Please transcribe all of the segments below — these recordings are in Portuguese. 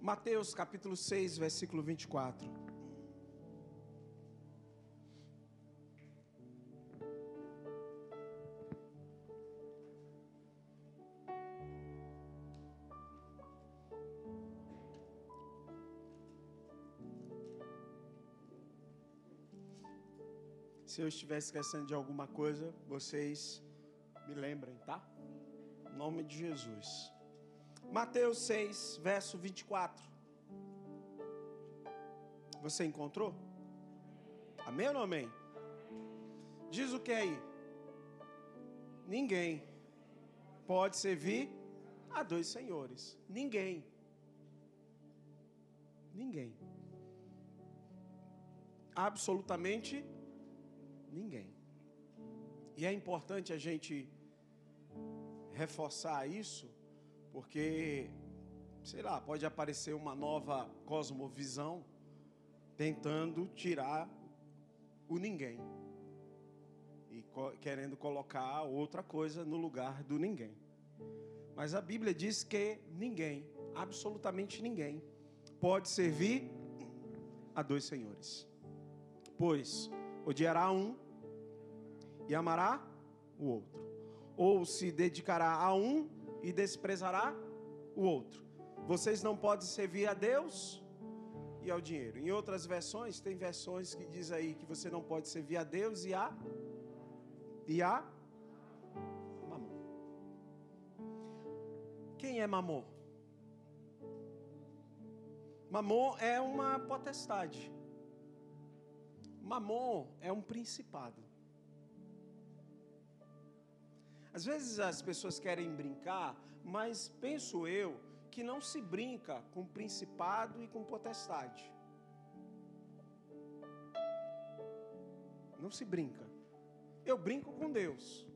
Mateus capítulo 6, versículo 24. Se eu estiver esquecendo de alguma coisa, vocês me lembrem, tá? Em nome de Jesus. Mateus 6, verso 24. Você encontrou? Amém ou não amém? Diz o que aí? Ninguém pode servir a dois senhores. Ninguém. Ninguém. Absolutamente ninguém. E é importante a gente reforçar isso porque, sei lá, pode aparecer uma nova cosmovisão tentando tirar o ninguém e querendo colocar outra coisa no lugar do ninguém. Mas a Bíblia diz que ninguém, absolutamente ninguém, pode servir a dois senhores. Pois odiará um e amará o outro, ou se dedicará a um e desprezará o outro. Vocês não podem servir a Deus e ao dinheiro. Em outras versões, tem versões que diz aí que você não pode servir a Deus e a e a mamon. Quem é mamon? Mamon é uma potestade. Mamon é um principado. Às vezes as pessoas querem brincar, mas penso eu que não se brinca com principado e com potestade. Não se brinca. Eu brinco com Deus,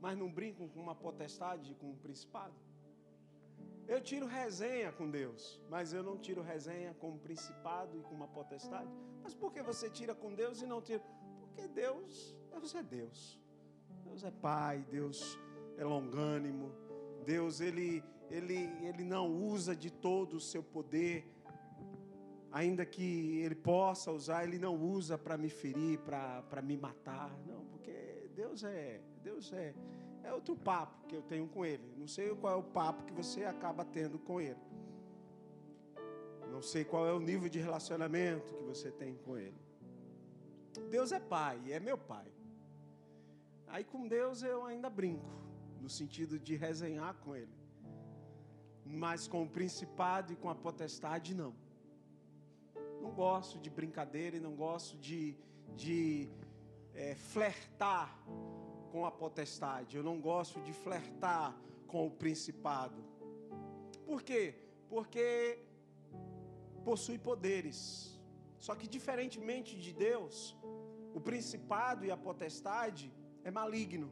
mas não brinco com uma potestade, com um principado. Eu tiro resenha com Deus, mas eu não tiro resenha com um principado e com uma potestade. Mas por que você tira com Deus e não tira? Porque Deus, Deus é Deus. Deus é Pai, Deus é longânimo, Deus ele, ele, ele não usa de todo o seu poder, ainda que ele possa usar, ele não usa para me ferir, para me matar, não, porque Deus é, Deus é, é outro papo que eu tenho com ele. Não sei qual é o papo que você acaba tendo com ele. Não sei qual é o nível de relacionamento que você tem com ele. Deus é pai, é meu pai. Aí com Deus eu ainda brinco, no sentido de resenhar com Ele. Mas com o principado e com a potestade, não. Não gosto de brincadeira e não gosto de, de é, flertar com a potestade. Eu não gosto de flertar com o principado. Por quê? Porque possui poderes. Só que, diferentemente de Deus, o principado e a potestade é maligno.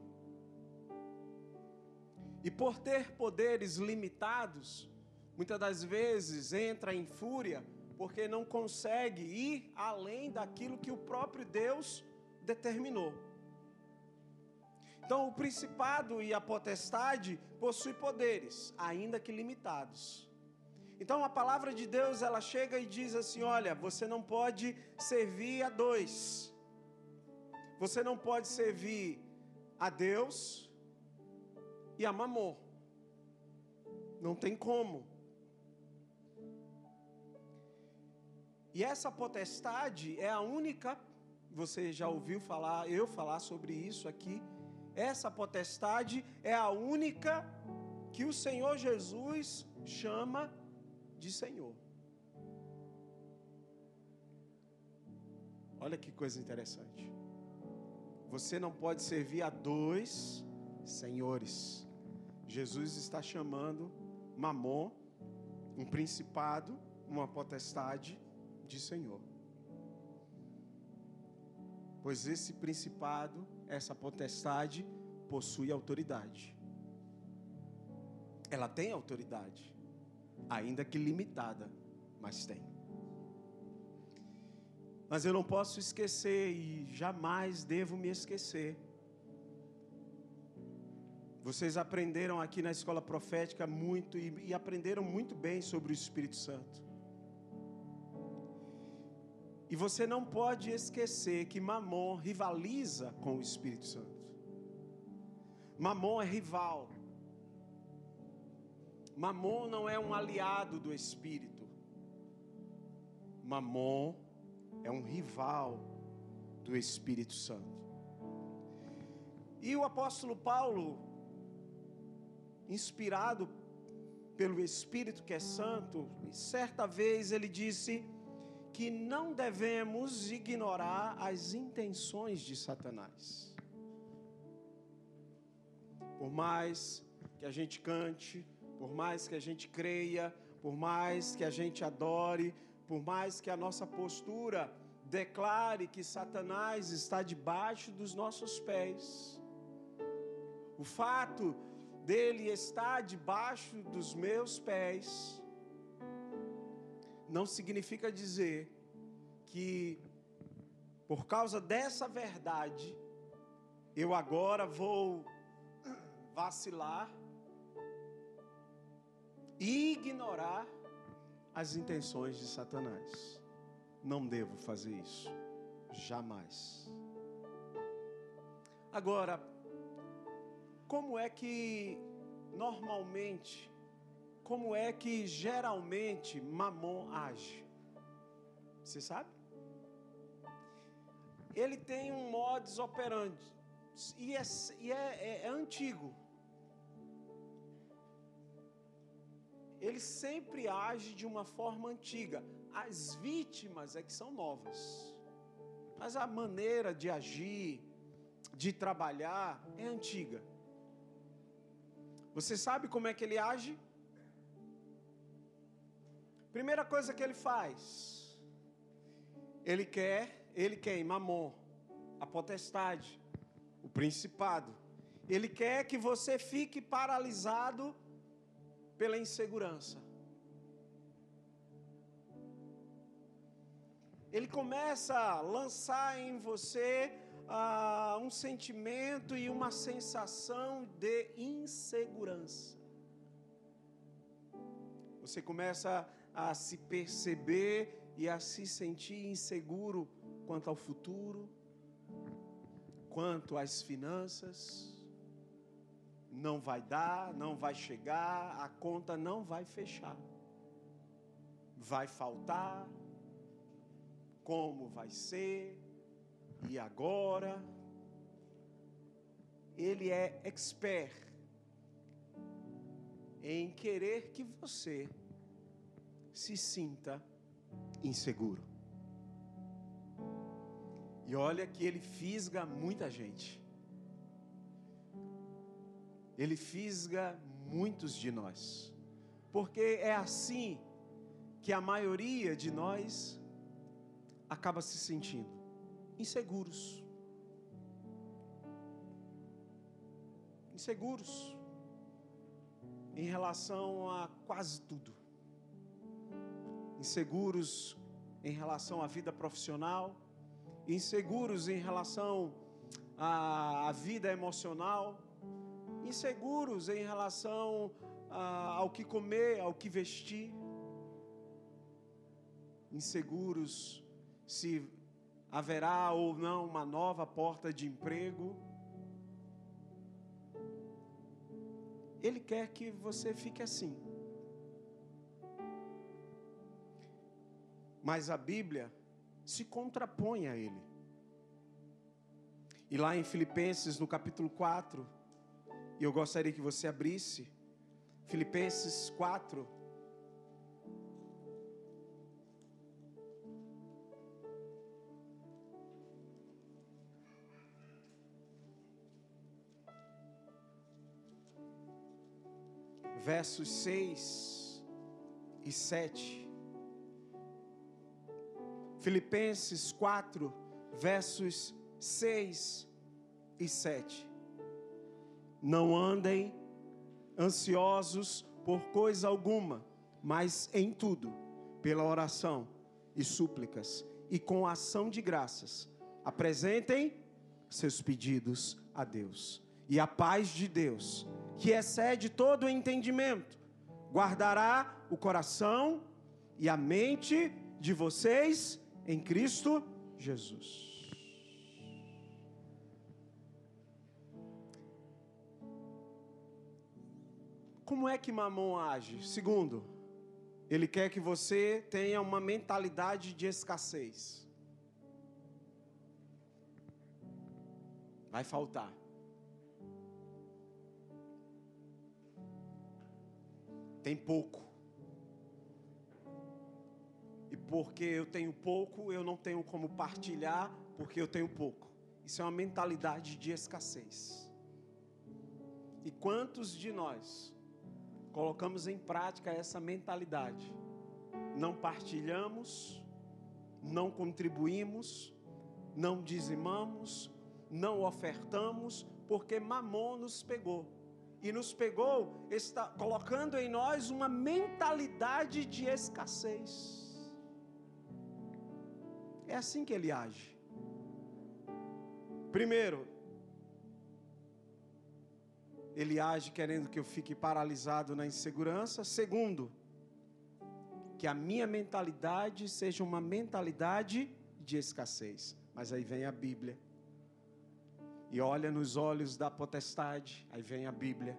E por ter poderes limitados, muitas das vezes entra em fúria porque não consegue ir além daquilo que o próprio Deus determinou. Então, o principado e a potestade possuem poderes, ainda que limitados. Então, a palavra de Deus, ela chega e diz assim: olha, você não pode servir a dois. Você não pode servir a Deus e a Mamon. Não tem como. E essa potestade é a única, você já ouviu falar, eu falar sobre isso aqui. Essa potestade é a única que o Senhor Jesus chama de Senhor. Olha que coisa interessante. Você não pode servir a dois senhores. Jesus está chamando Mamon, um principado, uma potestade de Senhor. Pois esse principado, essa potestade, possui autoridade. Ela tem autoridade, ainda que limitada, mas tem. Mas eu não posso esquecer e jamais devo me esquecer Vocês aprenderam aqui na escola profética muito e, e aprenderam muito bem sobre o Espírito Santo. E você não pode esquecer que Mamon rivaliza com o Espírito Santo. Mamon é rival. Mamon não é um aliado do Espírito. Mamon é um rival do Espírito Santo. E o apóstolo Paulo inspirado pelo Espírito que é santo, certa vez ele disse que não devemos ignorar as intenções de Satanás. Por mais que a gente cante, por mais que a gente creia, por mais que a gente adore, por mais que a nossa postura declare que Satanás está debaixo dos nossos pés, o fato dele está debaixo dos meus pés, não significa dizer que, por causa dessa verdade, eu agora vou vacilar ignorar as intenções de Satanás. Não devo fazer isso, jamais. Agora, como é que normalmente, como é que geralmente Mamon age? Você sabe? Ele tem um modus operandi e é, e é, é, é antigo. Ele sempre age de uma forma antiga. As vítimas é que são novas. Mas a maneira de agir, de trabalhar, é antiga. Você sabe como é que ele age? Primeira coisa que ele faz, ele quer, ele quer Mamon, a potestade, o principado. Ele quer que você fique paralisado pela insegurança. Ele começa a lançar em você ah, um sentimento e uma sensação de insegurança. Você começa a se perceber e a se sentir inseguro quanto ao futuro, quanto às finanças. Não vai dar, não vai chegar, a conta não vai fechar. Vai faltar. Como vai ser? e agora. Ele é expert em querer que você se sinta inseguro. E olha que ele fisga muita gente. Ele fisga muitos de nós. Porque é assim que a maioria de nós acaba se sentindo inseguros. Inseguros em relação a quase tudo. Inseguros em relação à vida profissional, inseguros em relação à, vida emocional, inseguros em relação a, ao que comer, ao que vestir, inseguros se haverá ou não uma nova porta de emprego. Ele quer que você fique assim. Mas a Bíblia se contrapõe a ele. E lá em Filipenses, no capítulo 4, e eu gostaria que você abrisse, Filipenses 4, versos 6 e 7. Filipenses 4, versos 6 e 7. Não andem ansiosos por coisa alguma, mas em tudo, pela oração e súplicas e com ação de graças, apresentem seus pedidos a Deus. E a paz de Deus, que excede todo o entendimento, guardará o coração e a mente de vocês em Cristo Jesus. Como é que Mamon age? Segundo, ele quer que você tenha uma mentalidade de escassez. Vai faltar. Tem pouco. E porque eu tenho pouco, eu não tenho como partilhar, porque eu tenho pouco. Isso é uma mentalidade de escassez. E quantos de nós colocamos em prática essa mentalidade. Não partilhamos, não contribuímos, não dizimamos, não ofertamos, porque Mamon nos pegou. E nos pegou está colocando em nós uma mentalidade de escassez. É assim que ele age. Primeiro, ele age querendo que eu fique paralisado na insegurança. Segundo, que a minha mentalidade seja uma mentalidade de escassez. Mas aí vem a Bíblia. E olha nos olhos da potestade, aí vem a Bíblia.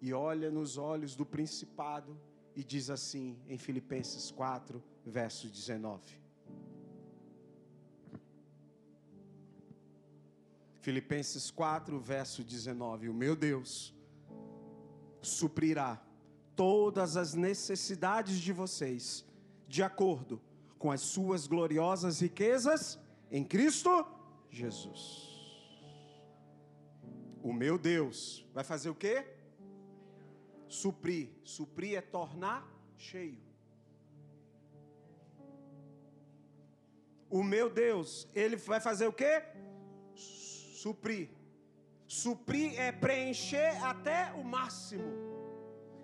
E olha nos olhos do principado e diz assim em Filipenses 4, verso 19. Filipenses 4, verso 19: O meu Deus suprirá todas as necessidades de vocês, de acordo com as suas gloriosas riquezas em Cristo Jesus. O meu Deus vai fazer o quê? Suprir. Suprir é tornar cheio. O meu Deus, ele vai fazer o quê? Suprir. Suprir é preencher até o máximo.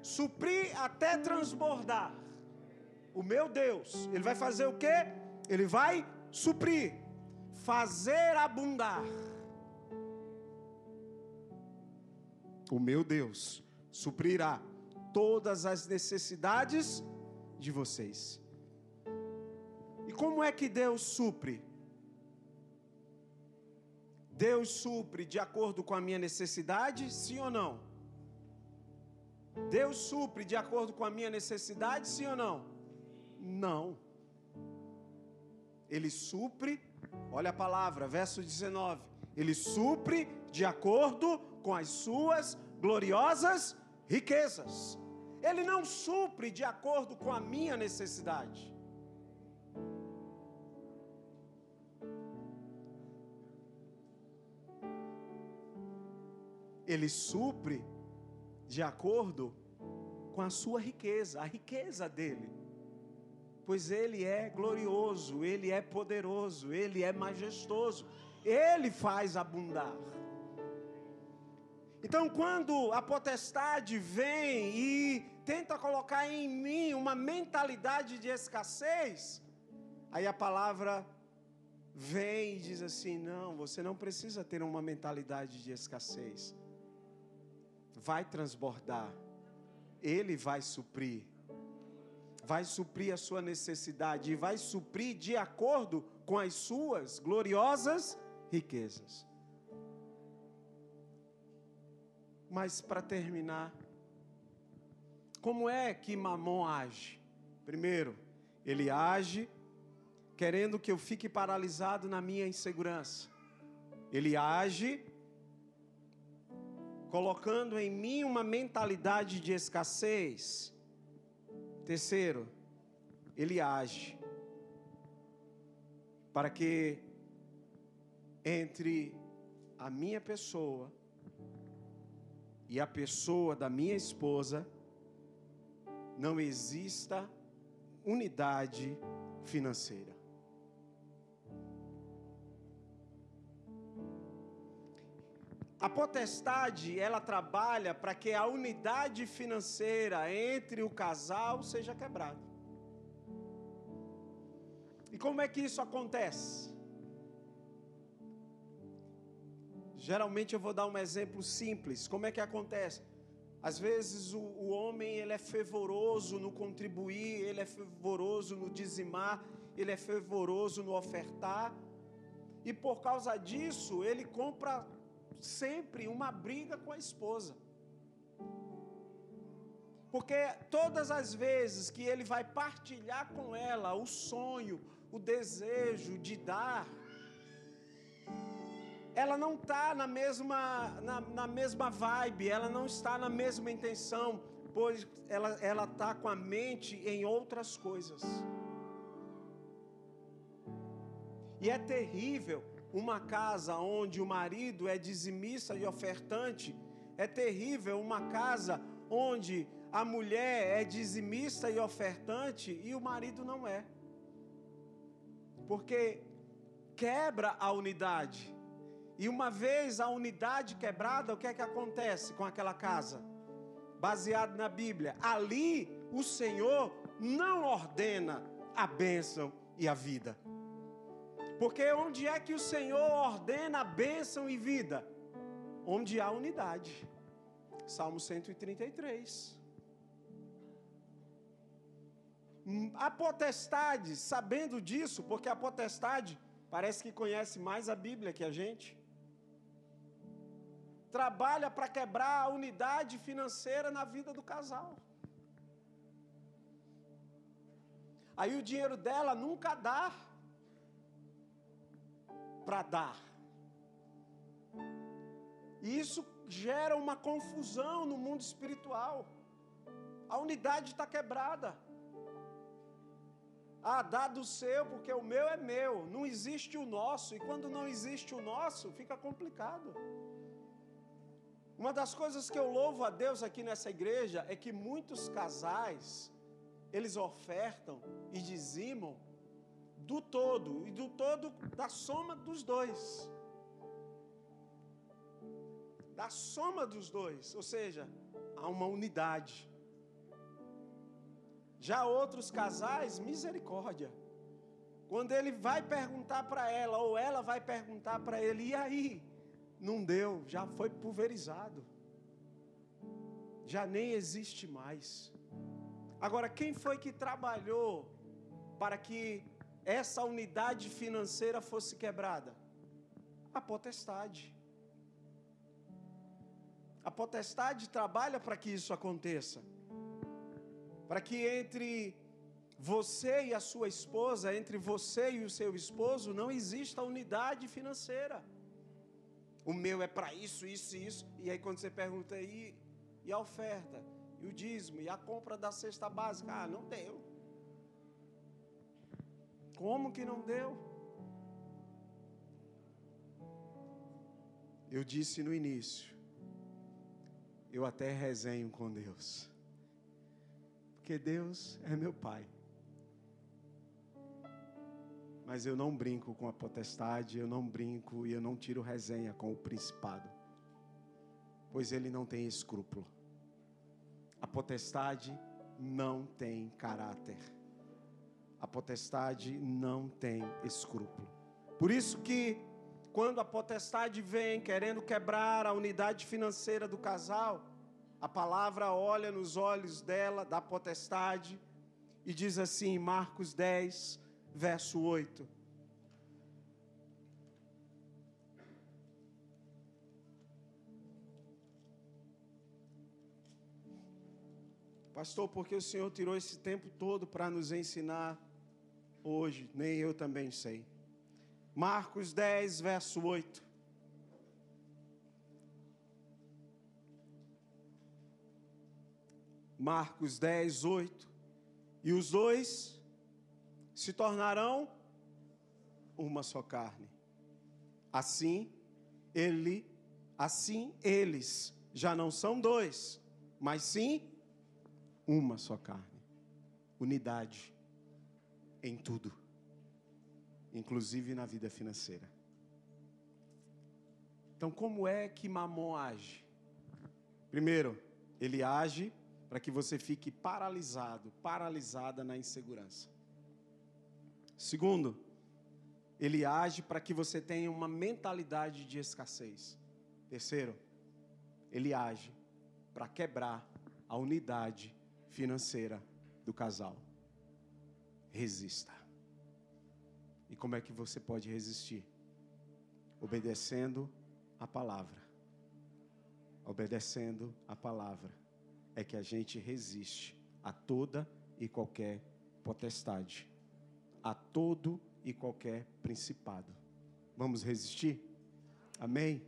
Suprir até transbordar. O meu Deus, ele vai fazer o quê? Ele vai suprir, fazer abundar. O meu Deus suprirá todas as necessidades de vocês. E como é que Deus supre? Deus supre de acordo com a minha necessidade, sim ou não? Deus supre de acordo com a minha necessidade, sim ou não? Não. Ele supre, olha a palavra, verso 19. Ele supre de acordo com as suas gloriosas riquezas. Ele não supre de acordo com a minha necessidade. Ele supre de acordo com a sua riqueza, a riqueza dele. Pois ele é glorioso, ele é poderoso, ele é majestoso, ele faz abundar. Então, quando a potestade vem e tenta colocar em mim uma mentalidade de escassez, aí a palavra vem e diz assim: não, você não precisa ter uma mentalidade de escassez vai transbordar, Ele vai suprir, vai suprir a sua necessidade e vai suprir de acordo com as suas gloriosas riquezas. Mas para terminar, como é que Mamon age? Primeiro, ele age querendo que eu fique paralisado na minha insegurança. Ele age colocando em mim uma mentalidade de escassez. Terceiro, ele age para que entre a minha pessoa e a pessoa da minha esposa não exista unidade financeira. A potestade, ela trabalha para que a unidade financeira entre o casal seja quebrada. E como é que isso acontece? Geralmente eu vou dar um exemplo simples. Como é que acontece? Às vezes o, o homem ele é fervoroso no contribuir, ele é fervoroso no dizimar, ele é fervoroso no ofertar, e por causa disso ele compra sempre uma briga com a esposa. Porque todas as vezes que ele vai partilhar com ela o sonho, o desejo de dar, ela não está na mesma, na, na, mesma vibe, ela não está na mesma intenção, pois ela está com a mente em outras coisas. E é terrível uma casa onde o marido é dizimista e ofertante, é terrível uma casa onde a mulher é dizimista e ofertante e o marido não é. Porque quebra a unidade. E uma vez a unidade quebrada, o que é que acontece com aquela casa? Baseado na Bíblia. Ali o Senhor não ordena a bênção e a vida. Porque onde é que o Senhor ordena bênção e vida? Onde há unidade. Salmo 133. Hum, a potestade, sabendo disso, porque a potestade parece que conhece mais a Bíblia que a gente, trabalha para quebrar a unidade financeira na vida do casal. Aí o dinheiro dela nunca dá para dar. E isso gera uma confusão no mundo espiritual. A unidade está quebrada. Ah, dá do seu, porque o meu é meu. Não existe o nosso. E quando não existe o nosso, fica complicado. Uma das coisas que eu louvo a Deus aqui nessa igreja é que muitos casais, eles ofertam e dizimam do todo, e do todo da soma dos dois. Da soma dos dois, ou seja, há uma unidade. Já outros casais, misericórdia. Quando ele vai perguntar para ela, ou ela vai perguntar para ele, e aí? Não deu, já foi pulverizado. Já nem existe mais. Agora, quem foi que trabalhou para que essa unidade financeira fosse quebrada? A potestade. A potestade trabalha para que isso aconteça para que entre você e a sua esposa, entre você e o seu esposo, não exista unidade financeira. O meu é para isso, isso e isso. E aí quando você pergunta aí, e a oferta, e o dízimo, e a compra da cesta básica, ah, não deu. Como que não deu? Eu disse no início, eu até resenho com Deus porque Deus é meu Pai. Mas eu não brinco com a potestade, eu não brinco e eu não tiro resenha com o principado, pois ele não tem escrúpulo. A potestade não tem caráter. A potestade não tem escrúpulo. Por isso que quando a potestade vem querendo quebrar a unidade financeira do casal, a palavra olha nos olhos dela, da potestade, e diz assim, Marcos 10, verso 8. Pastor, porque o Senhor tirou esse tempo todo para nos ensinar hoje? Nem eu também sei. Marcos 10, verso 8. Marcos 10, 8. E os dois se tornarão uma só carne. Assim, ele, assim eles já não são dois, mas sim uma só carne. Unidade em tudo, inclusive na vida financeira. Então, como é que Mamon age? Primeiro, ele age para que você fique paralisado, paralisada na insegurança. Segundo, ele age para que você tenha uma mentalidade de escassez. Terceiro, ele age para quebrar a unidade financeira do casal. Resista. E como é que você pode resistir? Obedecendo a palavra. Obedecendo a palavra é que a gente resiste a toda e qualquer potestade, a todo e qualquer principado. Vamos resistir? Amém?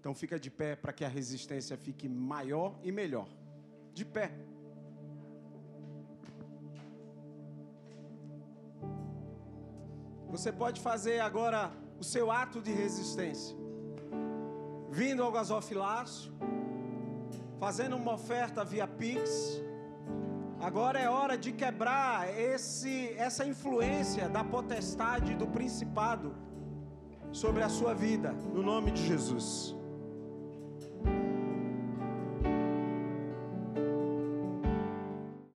Então fica de pé para que a resistência fique maior e melhor. De pé. Você pode fazer agora o seu ato de resistência. Vindo ao gasofilácio, fazendo uma oferta via Pix. Agora é hora de quebrar esse, essa influência da potestade do principado sobre a sua vida, no nome de Jesus.